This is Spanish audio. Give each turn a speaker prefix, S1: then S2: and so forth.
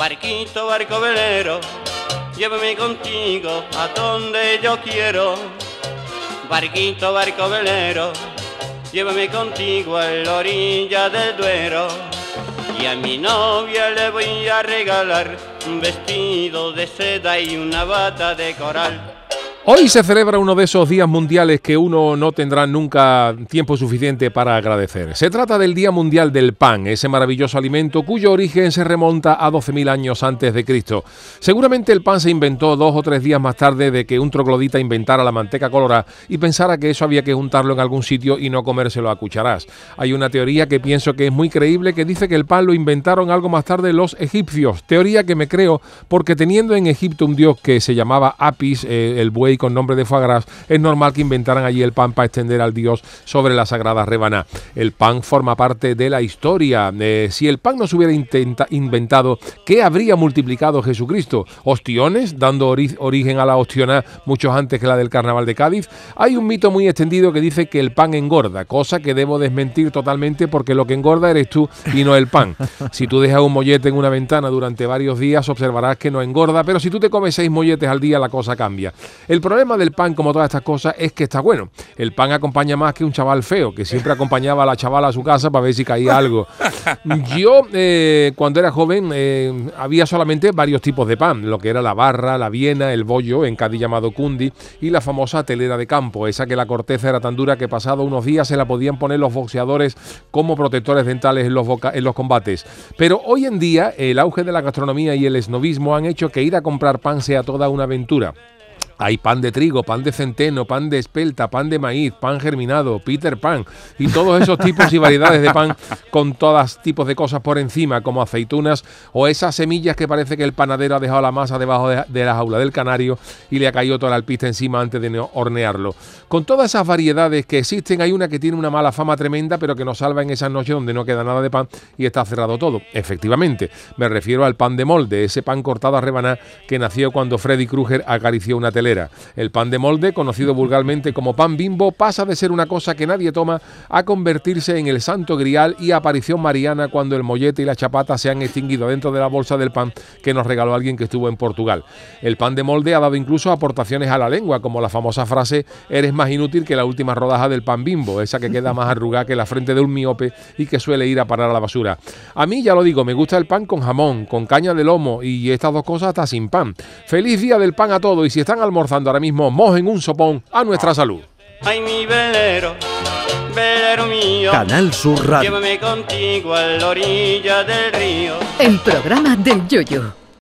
S1: Barquito, barco velero, llévame contigo a donde yo quiero. Barquito, barco velero, llévame contigo a la orilla del Duero. Y a mi novia le voy a regalar un vestido de seda y una bata de coral.
S2: Hoy se celebra uno de esos días mundiales que uno no tendrá nunca tiempo suficiente para agradecer. Se trata del Día Mundial del Pan, ese maravilloso alimento cuyo origen se remonta a 12.000 años antes de Cristo. Seguramente el pan se inventó dos o tres días más tarde de que un troglodita inventara la manteca colorada y pensara que eso había que juntarlo en algún sitio y no comérselo a cucharas. Hay una teoría que pienso que es muy creíble que dice que el pan lo inventaron algo más tarde los egipcios. Teoría que me creo porque teniendo en Egipto un dios que se llamaba Apis, eh, el buey con nombre de foie es normal que inventaran allí el pan para extender al dios sobre la sagrada rebaná. El pan forma parte de la historia. Eh, si el pan no se hubiera inventado, ¿qué habría multiplicado Jesucristo? ¿Ostiones, dando ori- origen a la ostiona mucho antes que la del carnaval de Cádiz? Hay un mito muy extendido que dice que el pan engorda, cosa que debo desmentir totalmente porque lo que engorda eres tú y no el pan. Si tú dejas un mollete en una ventana durante varios días, observarás que no engorda, pero si tú te comes seis molletes al día, la cosa cambia. El problema del pan, como todas estas cosas, es que está bueno. El pan acompaña más que un chaval feo, que siempre acompañaba a la chavala a su casa para ver si caía algo. Yo, eh, cuando era joven, eh, había solamente varios tipos de pan, lo que era la barra, la viena, el bollo, en Cádiz llamado cundi, y la famosa telera de campo, esa que la corteza era tan dura que pasado unos días se la podían poner los boxeadores como protectores dentales en los, boca- en los combates. Pero hoy en día, el auge de la gastronomía y el esnovismo han hecho que ir a comprar pan sea toda una aventura. Hay pan de trigo, pan de centeno, pan de espelta, pan de maíz, pan germinado, Peter Pan y todos esos tipos y variedades de pan con todas tipos de cosas por encima, como aceitunas o esas semillas que parece que el panadero ha dejado la masa debajo de, la jaula del canario y le ha caído toda la alpista encima antes de hornearlo. Con todas esas variedades que existen, hay una que tiene una mala fama tremenda, pero que nos salva en esas noches donde no queda nada de pan y está cerrado todo. Efectivamente, me refiero al pan de molde, ese pan cortado a rebanar que nació cuando Freddy Krueger acarició una El pan de molde, conocido vulgarmente como pan bimbo, pasa de ser una cosa que nadie toma a convertirse en el santo grial y aparición mariana cuando el mollete y la chapata se han extinguido dentro de la bolsa del pan que nos regaló alguien que estuvo en Portugal. El pan de molde ha dado incluso aportaciones a la lengua, como la famosa frase eres más inútil que la última rodaja del pan bimbo, esa que queda más arrugada que la frente de un miope y que suele ir a parar a la basura. A mí, ya lo digo, me gusta el pan con jamón, con caña de lomo y estas dos cosas hasta sin pan. Feliz día del pan a todos y si están almorzando ahora mismo, mojen un sopón a nuestra salud.
S1: Ay, mi velero, velero mío,
S3: Canal Sur Radio.
S1: llévame contigo a la orilla del río.
S4: El programa del Yoyo.